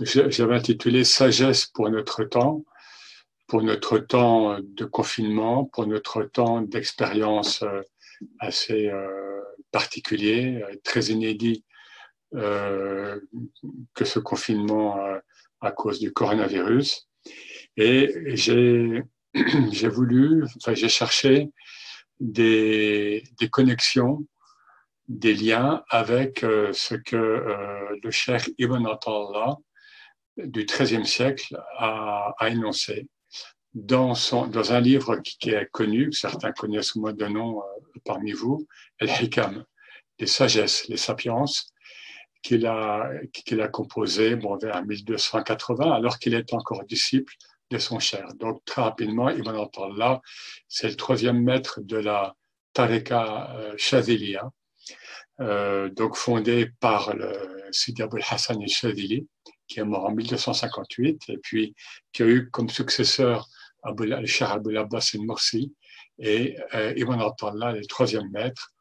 j'avais intitulé Sagesse pour notre temps, pour notre temps de confinement, pour notre temps d'expérience euh, assez euh, particulier, très inédit euh, que ce confinement à cause du coronavirus. Et j'ai voulu, enfin, j'ai cherché des, des, connexions, des liens avec ce que le cher Ibn Atallah du XIIIe siècle a, a, énoncé dans, son, dans un livre qui, est connu, certains connaissent moins de nom euh, parmi vous, El Hikam, les sagesses, les sapiens, qu'il a, qu'il a composé bon, vers 1280, alors qu'il est encore disciple de son cher. Donc, très rapidement, Ibn al c'est le troisième maître de la Tariqa euh, Shadiliya, euh, donc fondée par le Sidi Abul Hassan al-Shadili, qui est mort en 1258, et puis qui a eu comme successeur le Shah Abul Abbas al-Mursi, et euh, Ibn al-Tallah, le troisième maître,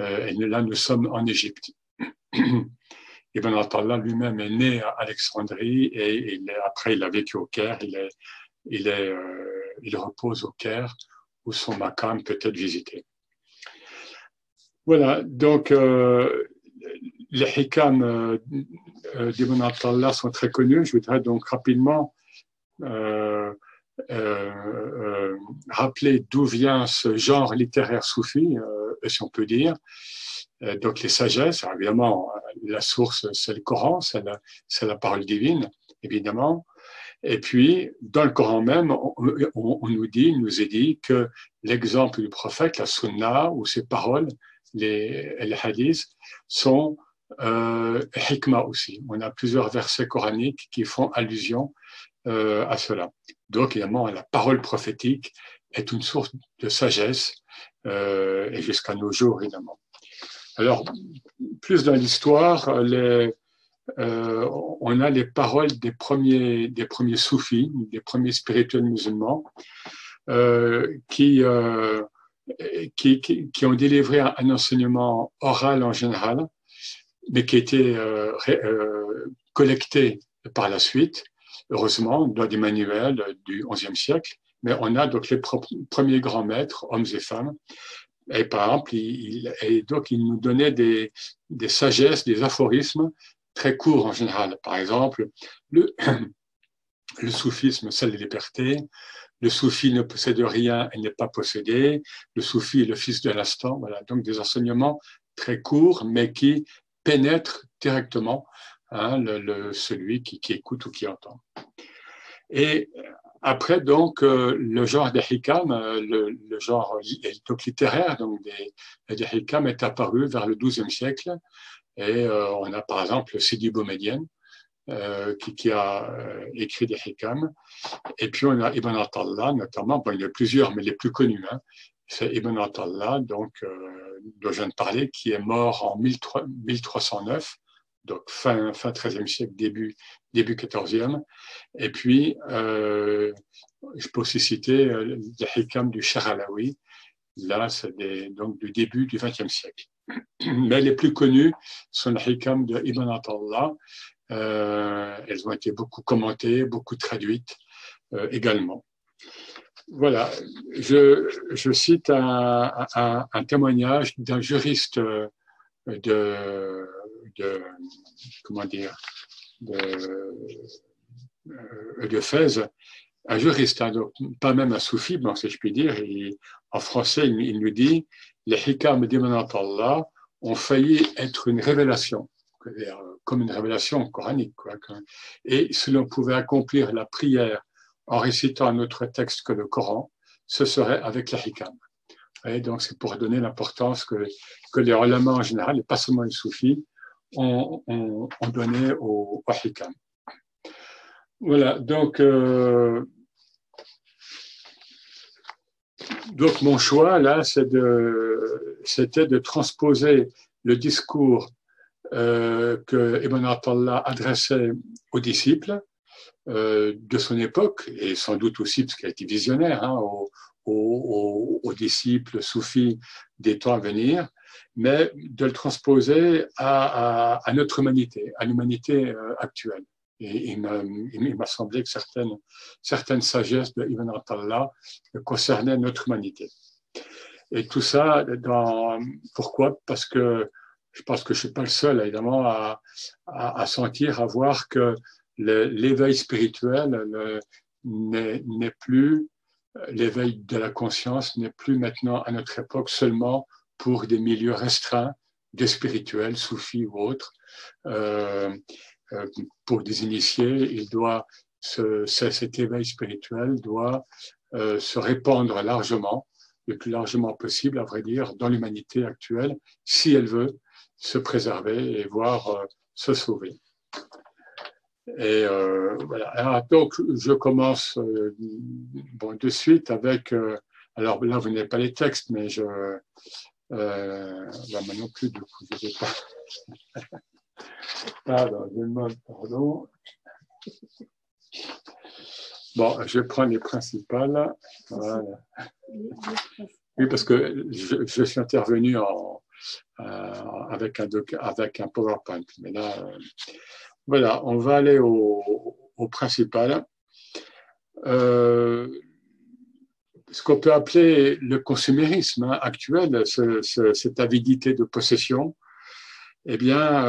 euh, et là nous sommes en Égypte. Ibn Attallah lui-même est né à Alexandrie et après il a vécu au Caire. Il, est, il, est, euh, il repose au Caire où son makam peut être visité. Voilà, donc euh, les hikam euh, euh d'Ibn Attallah sont très connus. Je voudrais donc rapidement euh, euh, rappeler d'où vient ce genre littéraire soufi, si on peut dire. Euh, donc les sagesses, évidemment, la source, c'est le Coran, c'est la, la, parole divine, évidemment. Et puis, dans le Coran même, on, on, nous dit, nous est dit que l'exemple du prophète, la sunna ou ses paroles, les, les hadiths, sont euh, hikmah aussi. On a plusieurs versets coraniques qui font allusion euh, à cela. Donc, évidemment, la parole prophétique est une source de sagesse, euh, et jusqu'à nos jours, évidemment. Alors, plus dans l'histoire, euh, on a les paroles des premiers, des premiers soufis, des premiers spirituels musulmans, euh, qui, euh, qui, qui, ont délivré un, enseignement oral en général, mais qui a été euh, euh, collecté par la suite, heureusement, dans des manuels du XIe siècle. Mais on a donc les premiers grands maîtres, hommes et femmes, et par exemple, il, et donc il nous donnait des, des sagesses, des aphorismes très courts en général. Par exemple, le, le soufisme, c'est la liberté. Le soufi ne possède rien et n'est pas possédé. Le soufi est le fils de l'instant. Voilà, donc des enseignements très courts, mais qui pénètrent directement hein, celui qui, écoute ou qui entend. Et après, donc, euh, le genre des hikam, euh, le, genre donc, littéraire donc des, des hikam est apparu vers le XIIe siècle. Et euh, on a par exemple Sidi Boumedienne euh, qui, a écrit des hikam. Et puis on a Ibn Atallah, notamment, il y en a plusieurs, mais les plus connus. Hein. C'est Ibn Atallah, donc, dont je viens de parler, qui est mort en 1309 donc fin, fin 13e siècle, début, début 14e. Et puis, euh, je peux aussi citer euh, les hikam du Alawi. Là, c'est donc du début du 20e siècle. Mais les plus connus sont les hikam de Ibn Atallah. Euh, elles ont été beaucoup commentées, beaucoup traduites euh, également. Voilà, je, cite un, témoignage d'un juriste euh, de, de comment dire, de, euh, de Fès, un juriste, hein, pas même un soufi, bon, si je puis dire, en français, il, nous dit les hikam d'Ibn Allah ont failli être une révélation, comme une révélation coranique. Quoi, et si l'on pouvait accomplir la prière en récitant un autre texte que le Coran, ce serait avec la hikam. Et donc, c'est pour donner l'importance que, les ulama en général, et pas seulement les soufis, ont, ont, ont donné au, hikam. Voilà, donc, euh, donc mon choix là, c'était de, de transposer le discours euh, que Ibn Attallah adressait aux disciples euh, de son époque, et sans doute aussi parce qu'il a été visionnaire, hein, aux, aux, aux, disciples soufis des temps à venir, mais de le transposer à, à, à notre humanité, à l'humanité euh, actuelle. Et il m'a semblé que certaines, certaines sagesses de Ibn Atallah concernaient notre humanité. Et tout ça, dans, pourquoi? Parce que je pense que je suis pas le seul, évidemment, à, à, sentir, à voir que l'éveil spirituel n'est plus, l'éveil de la conscience n'est plus maintenant à notre époque seulement pour des milieux restreints des spirituels, soufis ou autres. Euh, euh, pour des initiés, il doit ce, cet éveil spirituel doit euh, se répandre largement, le plus largement possible, à vrai dire, dans l'humanité actuelle, si elle veut se préserver et voir se sauver. Et euh, voilà. donc, je commence euh, bon, de suite avec. alors là, vous n'avez pas les textes, mais je. là, non plus, du coup, je vais pas. pardon, je demande pardon. Bon, je prends les principales. Voilà. Oui, parce que je, je suis intervenu en, euh, avec, un avec un PowerPoint. Mais là, euh, voilà, on va aller au, principal. Euh, ce qu'on peut appeler le consumérisme hein, actuel, cette avidité de possession, eh bien,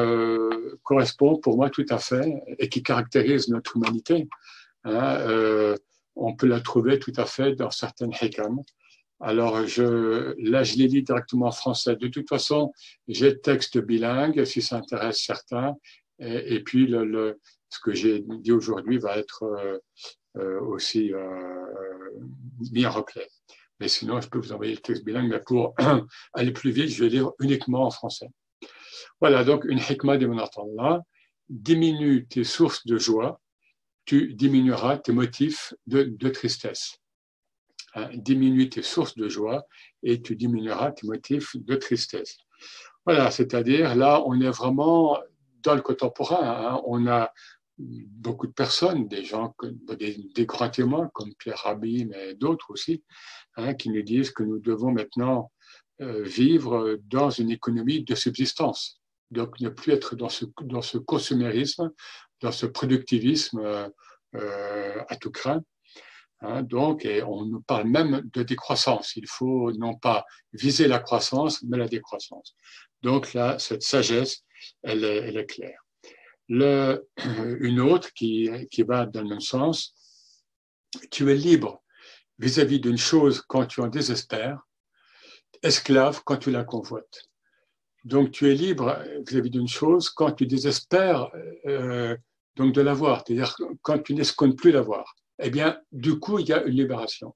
correspond pour moi tout à fait et qui caractérise notre humanité. Hein, on peut la trouver tout à fait dans certaines hikam. Alors, là, je les lis directement en français. De toute façon, j'ai le texte bilingue, si ça intéresse certains. Et, puis, ce que j'ai dit aujourd'hui va être euh, euh, aussi euh, mis en replay. Mais sinon, je peux vous envoyer le texte bilingue, mais pour aller plus vite, je vais lire uniquement en français. Voilà, donc une hikmah de là. Diminue tes sources de joie, tu diminueras tes motifs de tristesse. Hein, diminue tes sources de joie et tu diminueras tes motifs de tristesse. Voilà, c'est-à-dire là, on est vraiment dans le contemporain. Hein. on a beaucoup de personnes, des gens, des, grands témoins comme Pierre Rabhi, mais d'autres aussi, hein, qui nous disent que nous devons maintenant euh, vivre dans une économie de subsistance. Donc, ne plus être dans ce, dans ce consumérisme, dans ce productivisme euh, euh à tout craint, Hein, donc, on nous parle même de décroissance. Il faut non pas viser la croissance, mais la décroissance. Donc là, cette sagesse, elle est, claire. Une autre qui, qui va dans le même sens, tu es libre vis-à-vis d'une chose quand tu en désespères, esclave quand tu la convoites. Donc tu es libre vis-à-vis d'une chose quand tu désespères euh, donc de l'avoir, c'est-à-dire quand tu n'escomptes plus l'avoir eh bien, du coup, il y a une libération.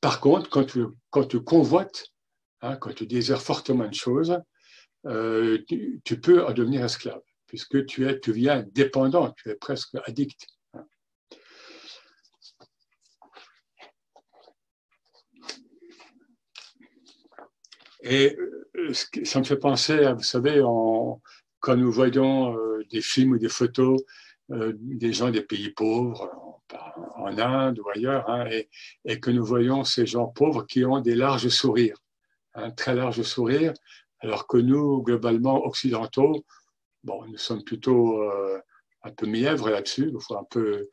Par contre, quand tu, quand tu convoites, hein, quand tu désires fortement une chose, euh, tu, peux en devenir esclave, puisque tu, es, tu viens dépendant, tu es presque addict. Et euh, ça me fait penser, vous savez, quand nous voyons euh, des films ou des photos des gens des pays pauvres, en, Inde ou ailleurs, hein, et, que nous voyons ces gens pauvres qui ont des larges sourires, un très large sourire, alors que nous, globalement occidentaux, bon, nous sommes plutôt euh, un peu mièvres là-dessus, un peu,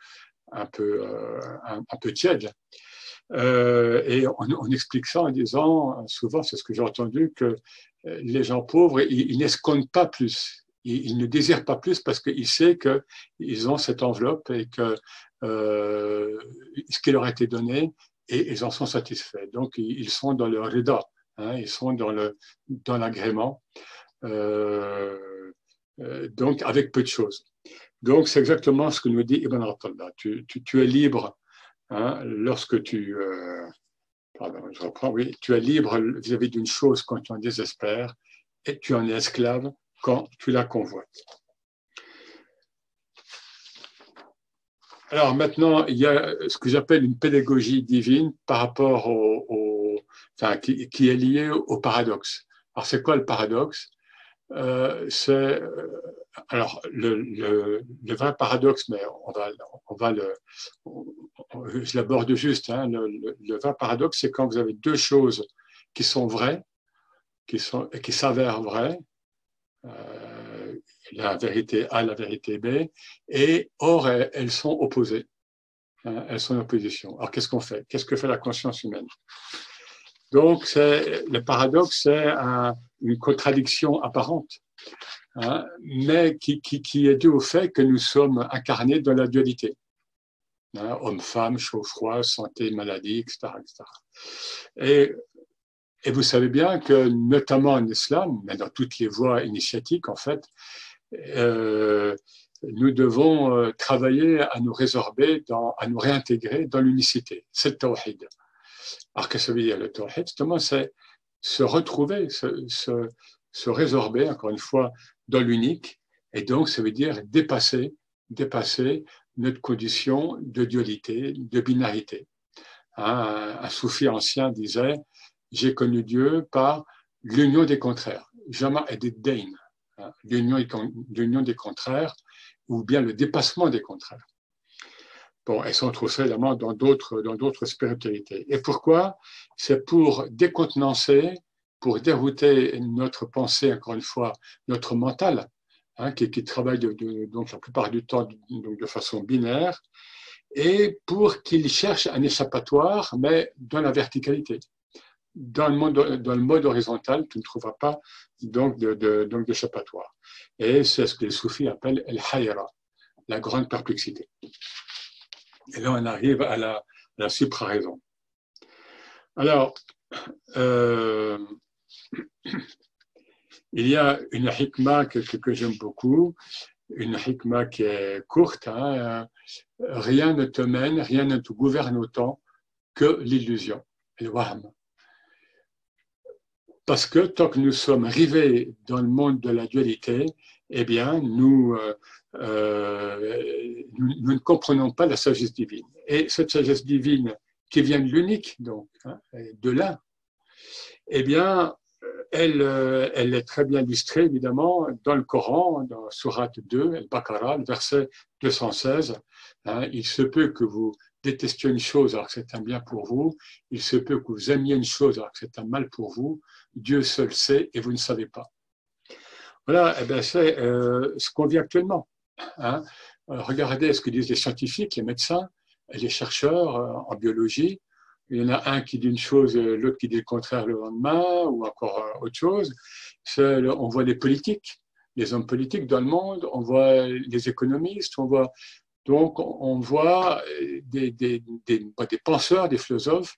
un peu, euh, un, peu tièdes. et on, explique ça en disant, souvent, c'est ce que j'ai entendu, que les gens pauvres, ils, ils n'escomptent pas plus il, ne désire pas plus parce qu'il sait qu'ils ont cette enveloppe et que euh, ce qui leur a été donné, et ils en sont satisfaits. Donc, ils sont dans le rida, hein, ils sont dans le dans l'agrément, euh, euh, donc avec peu de choses. Donc, c'est exactement ce que nous dit Ibn Attallah. Tu, tu, es libre hein, lorsque tu pardon, je reprends, oui, tu es libre vis-à-vis d'une chose quand tu en désespères, et tu en es esclave quand tu la convoites. Alors maintenant, il y a ce que j'appelle une pédagogie divine par rapport au, qui, est liée au paradoxe. Alors c'est quoi le paradoxe? Euh, C'est euh, alors le, le, vrai paradoxe, mais on va, on va le, je l'aborde juste. Hein, le, vrai paradoxe, c'est quand vous avez deux choses qui sont vraies, qui sont qui s'avèrent vraies, euh, la vérité A, la vérité B, et or elles sont opposées. Hein, elles sont en opposition. Alors qu'est-ce qu'on fait? Qu'est-ce que fait la conscience humaine? Donc le paradoxe, c'est une contradiction apparente, hein, mais qui, est due au fait que nous sommes incarnés dans la dualité. Hein, homme-femme, chaud-froid, santé, maladie, etc. Et, et, vous savez bien que, notamment en islam, mais dans toutes les voies initiatiques, en fait, euh, nous devons euh, travailler à nous résorber, à nous réintégrer dans l'unicité. C'est le tawhid. Alors, qu'est-ce que ça veut dire le tawhid Justement, c'est se retrouver, se, résorber, encore une fois, dans l'unique. Et donc, ça veut dire dépasser, dépasser notre condition de dualité, de binarité. Hein, un, soufi ancien disait J'ai connu Dieu par l'union des contraires. Jamais et des hein, l'union des contraires ou bien le dépassement des contraires. Bon, on trouve ça évidemment dans d'autres, dans d'autres spiritualités. Et pourquoi? C'est pour décontenancer, pour dérouter notre pensée, encore une fois, notre mental, Hein, qui, travaille donc la plupart du temps donc de façon binaire, et pour qu'il cherche un échappatoire, mais dans la verticalité. Dans le, mode, horizontal, tu ne trouveras pas donc, de, donc d'échappatoire. Et c'est ce que les soufis appellent el hayra, la grande perplexité. Et là, on arrive à la, supraraison. Alors, euh, il y a une hikma que, que, j'aime beaucoup, une hikma qui est courte. Hein, rien ne te mène, rien ne te gouverne autant que l'illusion, le wahm. Parce que tant que nous sommes rivés dans le monde de la dualité, eh bien, nous, euh, euh, nous, ne comprenons pas la sagesse divine. Et cette sagesse divine qui vient de l'unique, donc, hein, de là, eh bien, elle, euh, elle, est très bien illustrée, évidemment, dans le Coran, dans Surat 2, el Baqarah, le verset 216. Hein, il se peut que vous détestiez une chose alors que c'est un bien pour vous. Il se peut que vous aimiez une chose alors que c'est un mal pour vous. Dieu seul sait et vous ne savez pas. Voilà, eh c'est euh, ce qu'on vit actuellement. Hein. Regardez ce que disent les scientifiques, les médecins, les chercheurs euh, en biologie il y en a un qui dit une chose, l'autre qui dit le contraire le lendemain, ou encore euh, autre chose. On voit les politiques, les hommes politiques dans le monde, on voit les économistes, on voit donc on voit des, des, penseurs, des philosophes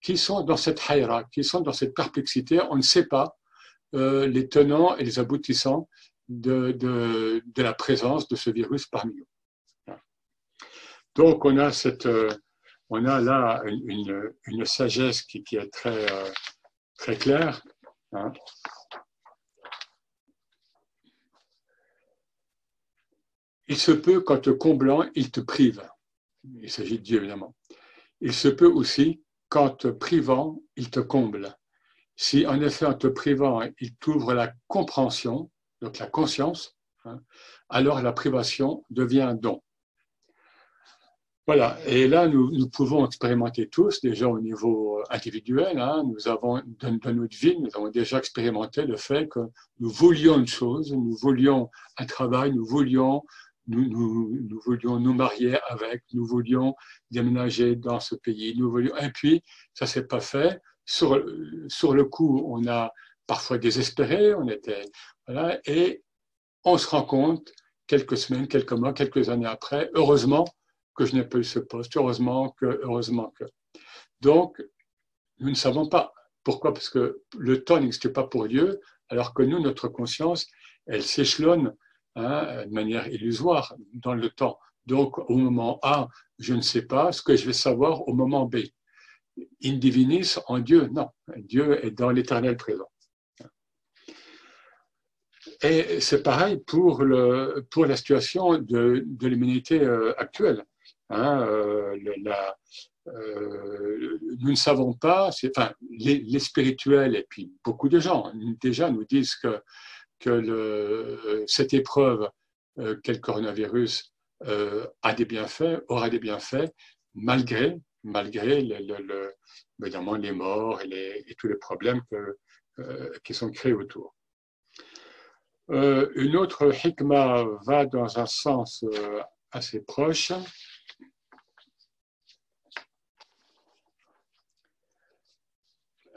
qui sont dans cette haïra, qui sont dans cette perplexité. On ne sait pas euh, les tenants et les aboutissants de, la présence de ce virus parmi nous. Donc on a cette, euh, on a là une, sagesse qui, est très, euh, très claire. Hein. Il se peut qu'en te comblant, il te prive. Il s'agit de Dieu, évidemment. Il se peut aussi qu'en te privant, il te comble. Si en effet, en te privant, il t'ouvre la compréhension, donc la conscience, hein, alors la privation devient un don. Voilà, et là, nous, pouvons expérimenter tous, déjà au niveau individuel, hein, nous avons, dans, notre vie, nous avons déjà expérimenté le fait que nous voulions une chose, nous voulions un travail, nous voulions nous, nous, voulions nous marier avec, nous voulions déménager dans ce pays, nous voulions, et puis ça s'est pas fait. Sur, sur le coup, on a parfois désespéré, on était, et on se rend compte quelques semaines, quelques mois, quelques années après, heureusement, que je n'ai pas eu ce poste, heureusement que, heureusement que. Donc, nous ne savons pas. Pourquoi? Parce que le temps n'existe pas pour Dieu, alors que nous, notre conscience, elle s'échelonne hein, de manière illusoire dans le temps. Donc, au moment A, je ne sais pas ce que je vais savoir au moment B. In divinis en Dieu, non. Dieu est dans l'éternel présent. Et c'est pareil pour, le, pour la situation de, de l'humanité euh, actuelle. Hein, euh, euh, nous ne savons pas, enfin, les, spirituels et puis beaucoup de gens déjà nous disent que, que cette épreuve euh, quel coronavirus a des bienfaits, aura des bienfaits, malgré, malgré le, évidemment les morts et, les, tous les problèmes qui sont créés autour. Euh, une autre hikmah va dans un sens euh, assez proche.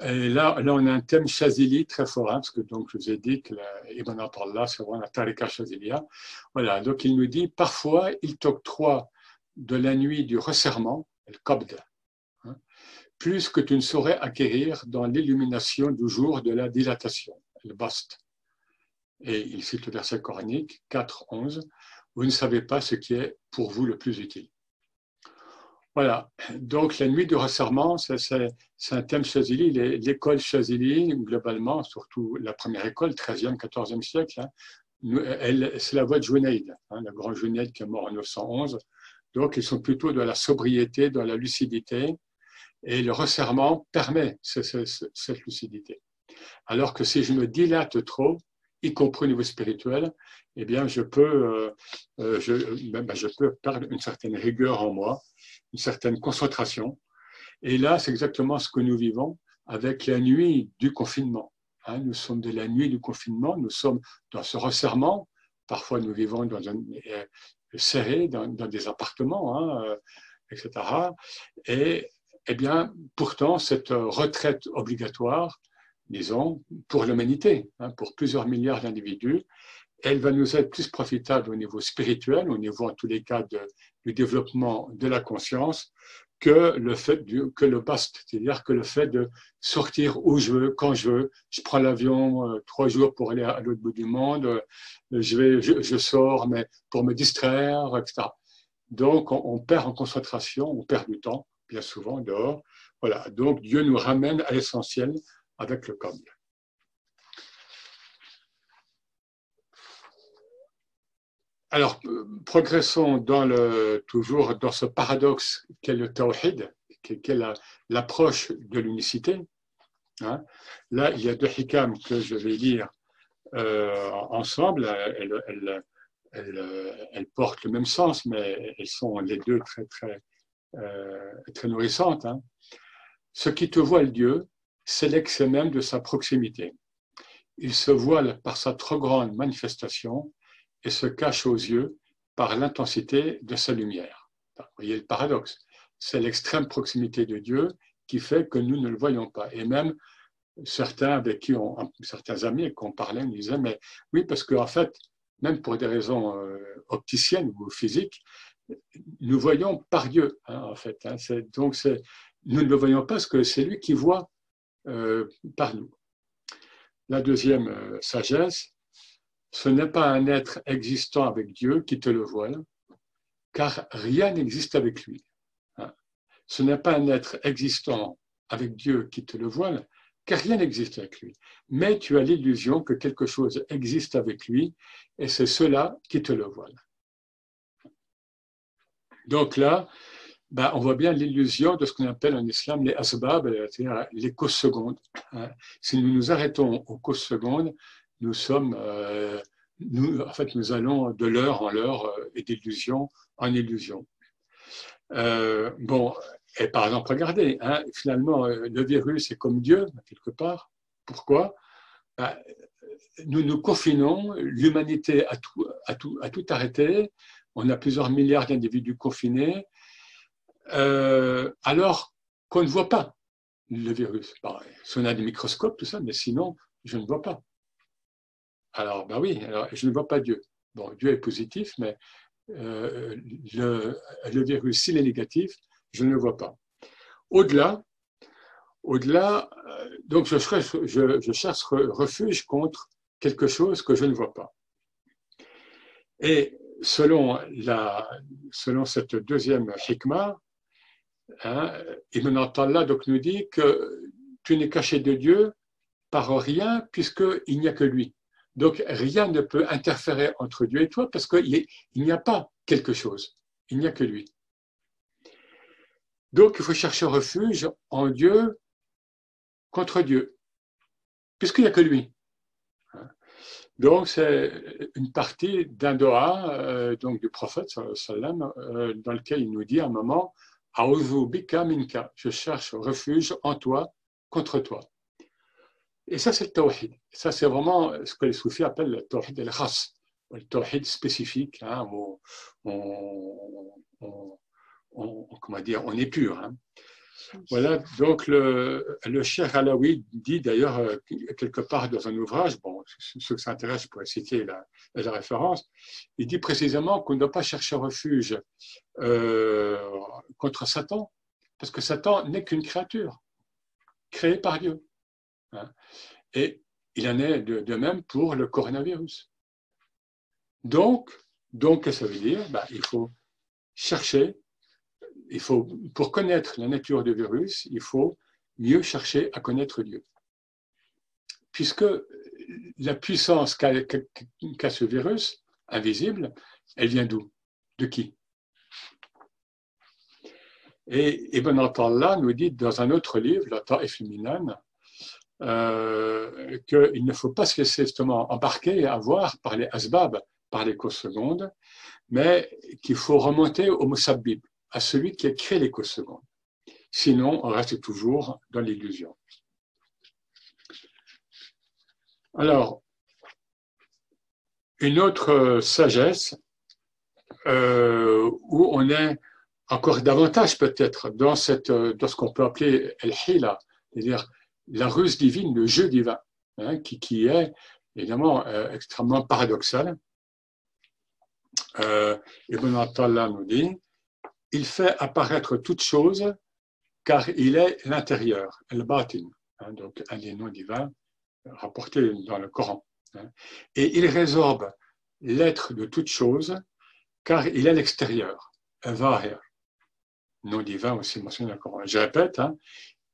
Et là, là, on a un thème Chazili très fort, hein, parce que donc, je vous ai dit que Ibn Atallah, c'est vraiment la Tariqa Chazilia. Voilà, donc il nous dit parfois, il t'octroie de la nuit du resserrement, le qabd, hein, plus que tu ne saurais acquérir dans l'illumination du jour de la dilatation, le bast. Et il cite le verset coranique 4, 11, vous ne savez pas ce qui est pour vous le plus utile. Voilà, donc la nuit du resserrement, c'est un thème Chazili. L'école Chazili, globalement, surtout la première école, 13e, 14e siècle, hein, c'est la voix de Junaid, hein, le grand Junaid qui est mort en 911. Donc, ils sont plutôt dans la sobriété, dans la lucidité, et le resserrement permet cette lucidité. Alors que si je me dilate trop, y compris au niveau spirituel, eh bien, je peux, euh, euh, je, ben, ben, je peux perdre une certaine rigueur en moi, une certaine concentration. Et là, c'est exactement ce que nous vivons avec la nuit du confinement. Hein. nous sommes de la nuit du confinement, nous sommes dans ce resserrement. Parfois, nous vivons dans un, euh, serré dans, des appartements, hein, etc. Et eh bien, pourtant, cette retraite obligatoire, disons, pour l'humanité, hein, pour plusieurs milliards d'individus, elle va nous être plus profitable au niveau spirituel, au niveau, en tous les cas, du développement de la conscience, que le fait que le c'est-à-dire que le fait de sortir où je veux, quand je veux. Je prends l'avion euh, trois jours pour aller à, l'autre bout du monde, euh, je, vais, je, sors, mais pour me distraire, etc. Donc, on, on, perd en concentration, on perd du temps, bien souvent, dehors. Voilà. Donc, Dieu nous ramène à l'essentiel avec le code. Alors, progressons dans le, toujours dans ce paradoxe qu'est le tawhid, qui est l'approche de l'unicité. Hein. Là, il y a deux hikam que je vais lire euh, ensemble. Elles, portent le même sens, mais elles sont les deux très, très, euh, très nourrissantes. Hein. Ce qui te voile Dieu, l'excès même de sa proximité. Il se voile par sa trop grande manifestation et se cache aux yeux par l'intensité de sa lumière. Vous voyez le paradoxe. C'est l'extrême proximité de Dieu qui fait que nous ne le voyons pas. Et même certains avec qui on, certains amis qu'on parlait nous disaient, mais oui, parce qu'en fait, même pour des raisons euh, opticiennes ou physiques, nous voyons par Dieu, hein, en fait. Hein. donc, nous ne le voyons pas parce que c'est lui qui voit par nous. La deuxième euh, sagesse, ce n'est pas un être existant avec Dieu qui te le voile, car rien n'existe avec lui. Hein? Ce n'est pas un être existant avec Dieu qui te le voile, car rien n'existe avec lui. Mais tu as l'illusion que quelque chose existe avec lui, et c'est cela qui te le voile. Donc là, bah, on voit bien l'illusion de ce qu'on appelle en islam les asbab, c'est-à-dire les causes secondes. Hein. Si nous nous arrêtons aux causes secondes, nous sommes, euh, en fait, nous allons de l'heure en l'heure euh, et d'illusion en illusion. Euh, bon, et par exemple, regardez, hein, finalement, le virus est comme Dieu, quelque part. Pourquoi? Bah, Nous nous confinons, l'humanité a tout, a, tout, a tout arrêté, on a plusieurs milliards d'individus confinés, euh, alors qu'on ne voit pas le virus. si on a des microscopes, tout ça, mais sinon, je ne vois pas. Alors, ben oui, je ne vois pas Dieu. Bon, Dieu est positif, mais euh, le, virus, s'il est négatif, je ne le vois pas. Au-delà, au-delà, euh, donc je, je, je, cherche refuge contre quelque chose que je ne vois pas. Et selon, la, selon cette deuxième hikmah, Hein, Ibn Allah donc nous dit que tu n'es caché de Dieu par rien puisqu'il n'y a que lui. Donc rien ne peut interférer entre Dieu et toi parce qu'il n'y a pas quelque chose, il n'y a que lui. Donc il faut chercher refuge en Dieu contre Dieu, puisqu'il n'y a que lui. Donc c'est une partie d'un doha euh, donc du prophète euh, dans lequel il nous dit à un moment je cherche refuge en toi, contre toi. Et ça, c'est le tawhid. Ça, c'est vraiment ce que les soufis appellent le tawhid al-khas, le tawhid spécifique, hein, on, comment dire, on est pur. Hein. Voilà, donc le, le Cheikh Alaoui dit d'ailleurs euh, quelque part dans un ouvrage, bon, ceux qui s'intéressent pourraient citer la, référence, il dit précisément qu'on ne doit pas chercher refuge euh, contre Satan, parce que Satan n'est qu'une créature créée par Dieu. Hein. Et il en est de, même pour le coronavirus. Donc, donc que ça veut dire? Ben, Il faut chercher il faut, pour connaître la nature du virus, il faut mieux chercher à connaître Dieu. Puisque la puissance qu'a ce virus, invisible, elle vient d'où? De qui? Et Ibn Allah nous dit dans un autre livre, La Ta'if euh, qu'il ne faut pas se laisser justement embarquer et avoir par les asbab, par les causes secondes, mais qu'il faut remonter au musabbib, à celui qui a créé secondes. Sinon, on reste toujours dans l'illusion. Alors, une autre sagesse euh, où on est encore davantage peut-être dans, cette, dans ce qu'on peut appeler el-hila, c'est-à-dire la ruse divine, le jeu divin, hein, qui, qui, est évidemment euh, extrêmement paradoxal. Euh, Ibn Attallah nous dit il fait apparaître toute chose car il est l'intérieur, le batin, hein, donc un des noms divins rapportés dans le Coran. Hein. et il résorbe l'être de toute chose car il est l'extérieur, vahir, nom divin aussi mentionné dans le Coran. Je répète, hein,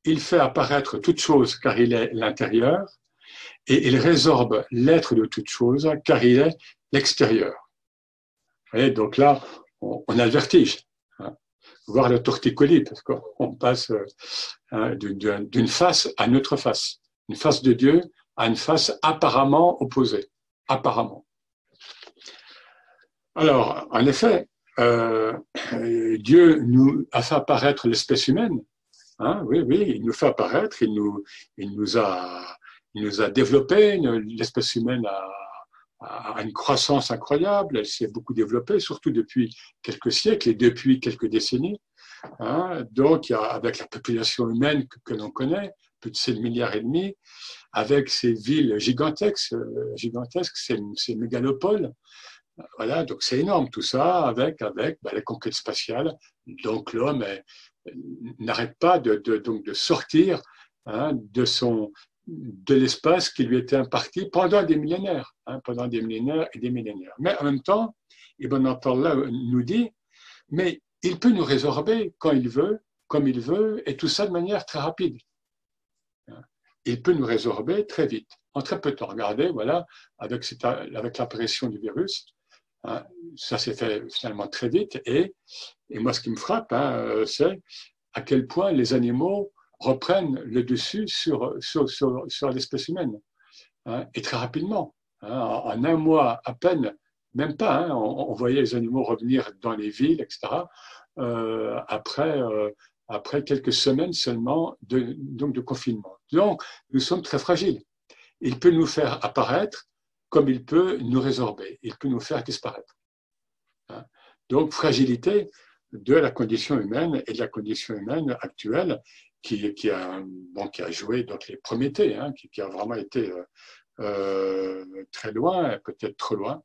il fait apparaître toute chose car il est l'intérieur et il résorbe l'être de toute chose car il est l'extérieur. donc là, on a le vertige voir le torticolis, parce qu'on passe euh, hein, d'une face à une autre face. Une face de Dieu à une face apparemment opposée. Apparemment. Alors, en effet, euh, Dieu nous a fait apparaître l'espèce humaine. Hein, oui, oui, il nous fait apparaître, il nous, il nous, a, il nous a développé, l'espèce humaine a, a une croissance incroyable, elle s'est beaucoup développée, surtout depuis quelques siècles et depuis quelques décennies. Hein. Donc, avec la population humaine que, l'on connaît, plus de 7 milliards et demi, avec ces villes gigantesques, euh, gigantesques ces, mégalopoles, voilà, donc c'est énorme tout ça, avec, avec bah, la conquête spatiale. Donc l'homme n'arrête pas de, donc de sortir hein, de son, de l'espace qui lui était imparti pendant des millénaires, hein, pendant des millénaires et des millénaires. Mais en même temps, Ibn Allah nous dit, mais il peut nous résorber quand il veut, comme il veut, et tout ça de manière très rapide. Hein. Il peut nous résorber très vite, en très peu de temps. Regardez, voilà, avec, l'apparition du virus, hein, ça s'est fait finalement très vite. Et, et moi, ce qui me frappe, c'est à quel point les animaux reprennent le dessus sur, sur, sur, l'espèce humaine. Hein, et très rapidement, hein, en, un mois à peine, même pas, hein, on, voyait les animaux revenir dans les villes, etc., euh, après, euh, après quelques semaines seulement de, donc de confinement. Donc, nous sommes très fragiles. Il peut nous faire apparaître comme il peut nous résorber, il peut nous faire disparaître. Donc, fragilité de la condition humaine et de la condition humaine actuelle qui, a, bon, qui a joué donc les Prométhées, hein, qui, a vraiment été euh, euh, très loin, peut-être trop loin.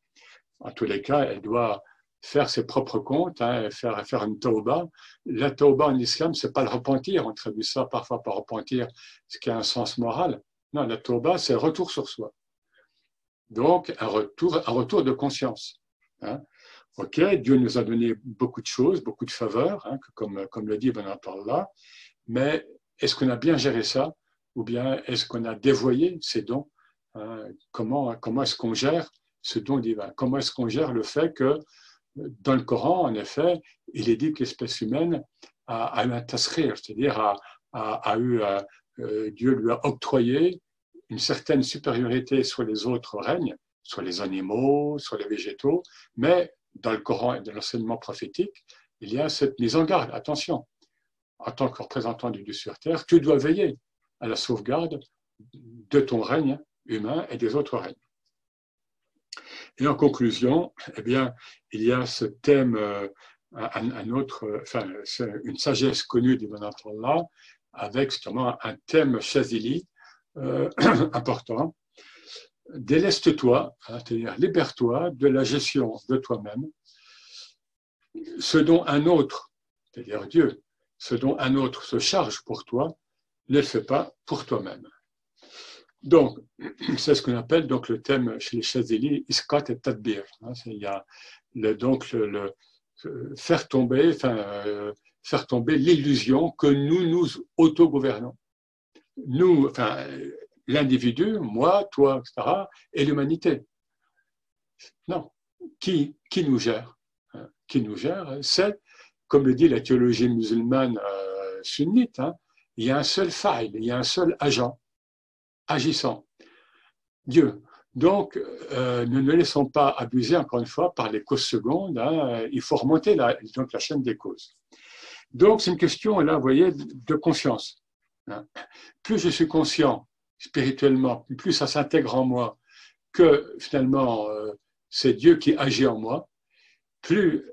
En tous les cas, elle doit faire ses propres comptes, hein, faire, faire une tauba. La tauba en islam, c'est pas le repentir. On traduit ça parfois par repentir, ce qui a un sens moral. Non, la tauba, c'est retour sur soi. Donc, un retour, un retour de conscience. Hein. Ok, Dieu nous a donné beaucoup de choses, beaucoup de faveurs, hein, comme, comme le dit Allah, mais est-ce qu'on a bien géré ça ou bien est-ce qu'on a dévoyé ces dons hein? Comment, comment est-ce qu'on gère ce don divin? Comment est-ce qu'on gère le fait que dans le Coran, en effet, il est dit que l'espèce humaine a, eu un tasrir, c'est-à-dire a, a, eu, euh, euh, Dieu lui a octroyé une certaine supériorité sur les autres règnes, sur les animaux, sur les végétaux, mais dans le Coran et dans l'enseignement prophétique, il y a cette mise en garde. Attention, en tant que représentant du Dieu sur terre, tu dois veiller à la sauvegarde de ton règne humain et des autres règnes. Et en conclusion, eh bien, il y a ce thème, euh, un, autre, enfin, une sagesse connue du Allah, avec justement un thème chazili euh, important. Déleste-toi, hein, c'est-à-dire libère-toi de la gestion de toi-même, ce dont un autre, c'est-à-dire Dieu, ce dont un autre se charge pour toi, ne le fais pas pour toi-même. Donc, c'est ce qu'on appelle donc le thème chez les Chazeli, Iskat et Tadbir. Hein, il y a donc le, faire tomber, euh, faire tomber l'illusion que nous nous autogouvernons. Nous, enfin, l'individu, moi, toi, etc., et l'humanité. Non. Qui, qui nous gère hein, Qui nous gère C'est, comme le dit la théologie musulmane euh, sunnite, hein, il y a un seul faille, il y a un seul agent agissant, Dieu. Donc, euh, ne nous laissons pas abuser, encore une fois, par les causes secondes. Hein. il faut remonter la, donc la chaîne des causes. Donc, c'est une question, là, vous voyez, de conscience. Hein. Plus je suis conscient spirituellement, plus ça s'intègre en moi que finalement euh, c'est Dieu qui agit en moi, plus,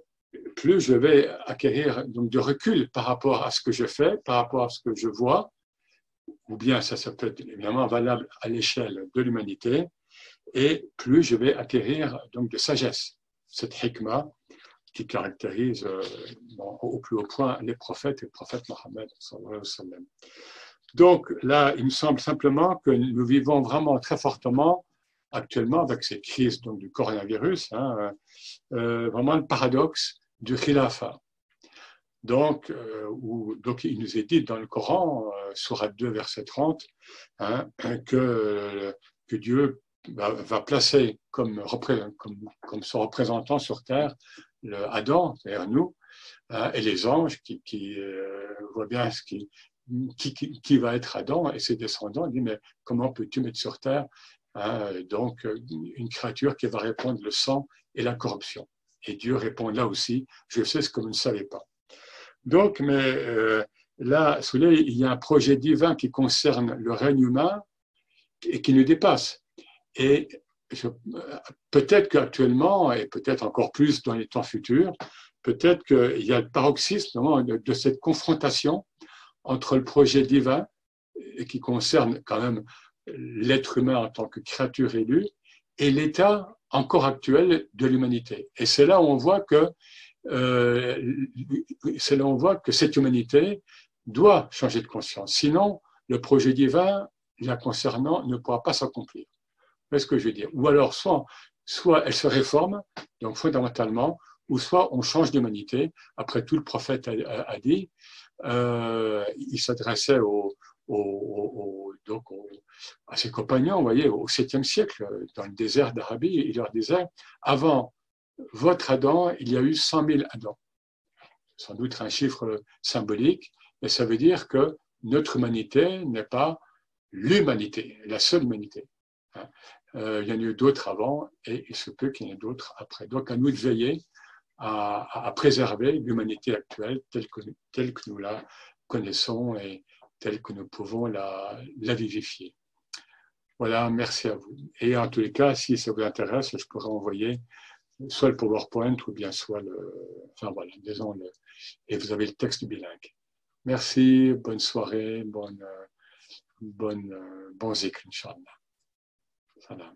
plus je vais acquérir donc, de recul par rapport à ce que je fais, par rapport à ce que je vois, ou bien ça, ça peut être évidemment valable à l'échelle de l'humanité, et plus je vais acquérir donc de sagesse, cette hikmah qui caractérise euh, au plus haut point les prophètes et le prophète Mohammed. Donc là, il me semble simplement que nous vivons vraiment très fortement actuellement avec cette crise donc, du coronavirus, hein, euh, vraiment le paradoxe du khilafa. Donc, euh, donc, il nous est dit dans le Coran, euh, Surat 2, verset 30, hein, que, que Dieu va, placer comme, son représentant sur terre Adam, c'est-à-dire nous, hein, et les anges qui, euh, voient bien ce qui, va être Adam et ses descendants. Il dit, mais comment peux-tu mettre sur terre hein, donc une créature qui va répondre le sang et la corruption? Et Dieu répond là aussi, je sais ce que vous ne savez pas. Donc, mais euh, là, il y a un projet divin qui concerne le règne humain et qui nous dépasse. Et peut-être qu'actuellement, et peut-être encore plus dans les temps futurs, peut-être qu'il y a le paroxysme de, de cette confrontation entre le projet divin, qui concerne quand même l'être humain en tant que créature élue, et l'état encore actuel de l'humanité. Et c'est là où on voit que euh, c'est là on voit que cette humanité doit changer de conscience. Sinon, le projet divin la concernant ne pourra pas s'accomplir. C'est ce que je veux dire? Ou alors, soit, soit elle se réforme, donc fondamentalement, ou soit on change d'humanité. Après tout, le prophète a, dit, euh, il s'adressait au, donc à ses compagnons, vous voyez, au 7e siècle, dans le désert d'Arabie, il leur disait, avant votre Adam, il y a eu 100 000 Adams. Sans doute un chiffre symbolique, mais ça veut dire que notre humanité n'est pas l'humanité, la seule humanité. Hein. Euh, il y en a eu d'autres avant et il se peut qu'il y en ait d'autres après. Donc, à nous de veiller à, préserver l'humanité actuelle telle que, telle que nous la connaissons et telle que nous pouvons la vivifier. Voilà, merci à vous. Et en tous les cas, si ça vous intéresse, je pourrais envoyer soit le PowerPoint ou bien soit le. Enfin voilà, disons le. Et vous avez le texte bilingue. Merci, bonne soirée, bonne, bonne, bon zikr, Inch'Allah. Salam.